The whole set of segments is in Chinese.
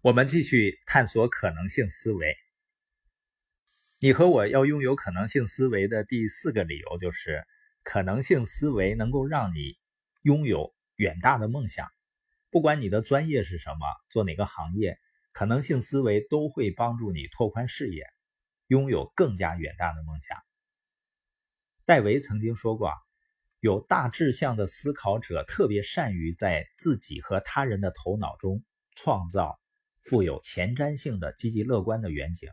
我们继续探索可能性思维。你和我要拥有可能性思维的第四个理由就是，可能性思维能够让你拥有远大的梦想。不管你的专业是什么，做哪个行业，可能性思维都会帮助你拓宽视野，拥有更加远大的梦想。戴维曾经说过：“有大志向的思考者特别善于在自己和他人的头脑中创造。”富有前瞻性的积极乐观的远景。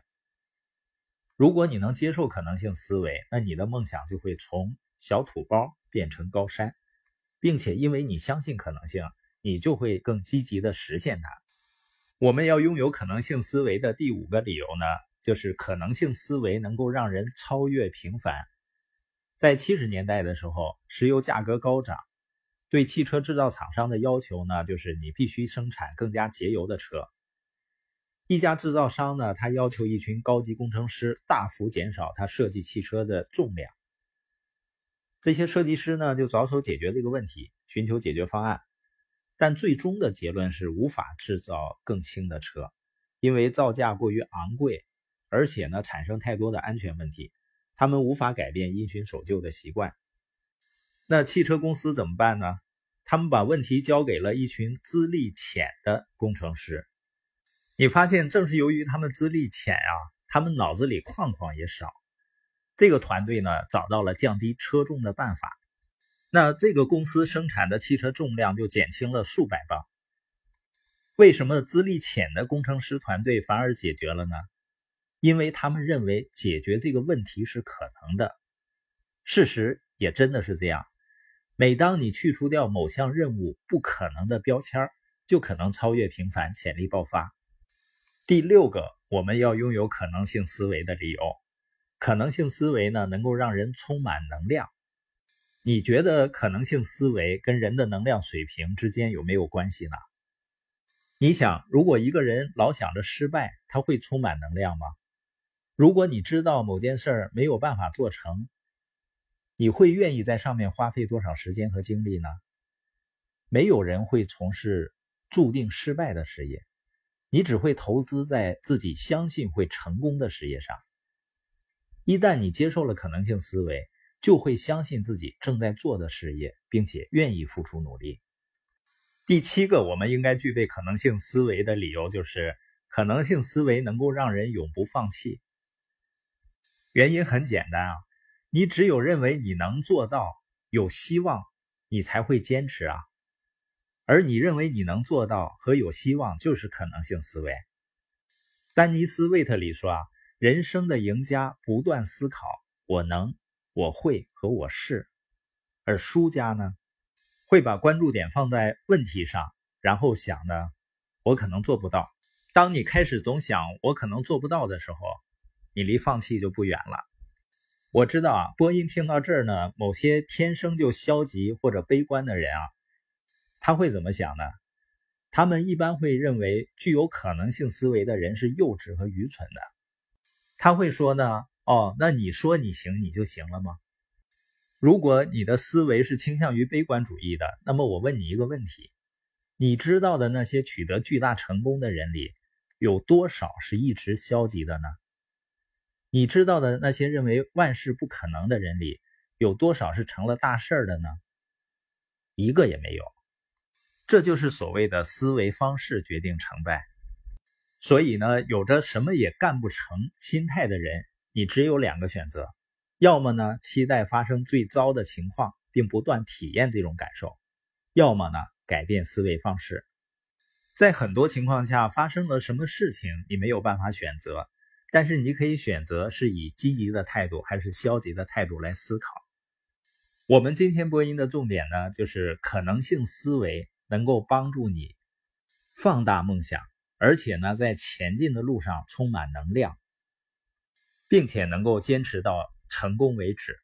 如果你能接受可能性思维，那你的梦想就会从小土包变成高山，并且因为你相信可能性，你就会更积极的实现它。我们要拥有可能性思维的第五个理由呢，就是可能性思维能够让人超越平凡。在七十年代的时候，石油价格高涨，对汽车制造厂商的要求呢，就是你必须生产更加节油的车。一家制造商呢，他要求一群高级工程师大幅减少他设计汽车的重量。这些设计师呢，就着手解决这个问题，寻求解决方案。但最终的结论是无法制造更轻的车，因为造价过于昂贵，而且呢，产生太多的安全问题。他们无法改变因循守旧的习惯。那汽车公司怎么办呢？他们把问题交给了一群资历浅的工程师。你发现，正是由于他们资历浅啊，他们脑子里框框也少。这个团队呢，找到了降低车重的办法。那这个公司生产的汽车重量就减轻了数百磅。为什么资历浅的工程师团队反而解决了呢？因为他们认为解决这个问题是可能的。事实也真的是这样。每当你去除掉某项任务不可能的标签，就可能超越平凡，潜力爆发。第六个，我们要拥有可能性思维的理由。可能性思维呢，能够让人充满能量。你觉得可能性思维跟人的能量水平之间有没有关系呢？你想，如果一个人老想着失败，他会充满能量吗？如果你知道某件事儿没有办法做成，你会愿意在上面花费多少时间和精力呢？没有人会从事注定失败的事业。你只会投资在自己相信会成功的事业上。一旦你接受了可能性思维，就会相信自己正在做的事业，并且愿意付出努力。第七个，我们应该具备可能性思维的理由就是，可能性思维能够让人永不放弃。原因很简单啊，你只有认为你能做到，有希望，你才会坚持啊。而你认为你能做到和有希望，就是可能性思维。丹尼斯·魏特里说：“啊，人生的赢家不断思考‘我能’‘我会’和‘我是’，而输家呢，会把关注点放在问题上，然后想呢，我可能做不到。当你开始总想我可能做不到的时候，你离放弃就不远了。我知道啊，播音听到这儿呢，某些天生就消极或者悲观的人啊。”他会怎么想呢？他们一般会认为具有可能性思维的人是幼稚和愚蠢的。他会说呢：“哦，那你说你行，你就行了吗？”如果你的思维是倾向于悲观主义的，那么我问你一个问题：你知道的那些取得巨大成功的人里，有多少是一直消极的呢？你知道的那些认为万事不可能的人里，有多少是成了大事的呢？一个也没有。这就是所谓的思维方式决定成败。所以呢，有着什么也干不成心态的人，你只有两个选择：要么呢，期待发生最糟的情况，并不断体验这种感受；要么呢，改变思维方式。在很多情况下，发生了什么事情，你没有办法选择，但是你可以选择是以积极的态度还是消极的态度来思考。我们今天播音的重点呢，就是可能性思维。能够帮助你放大梦想，而且呢，在前进的路上充满能量，并且能够坚持到成功为止。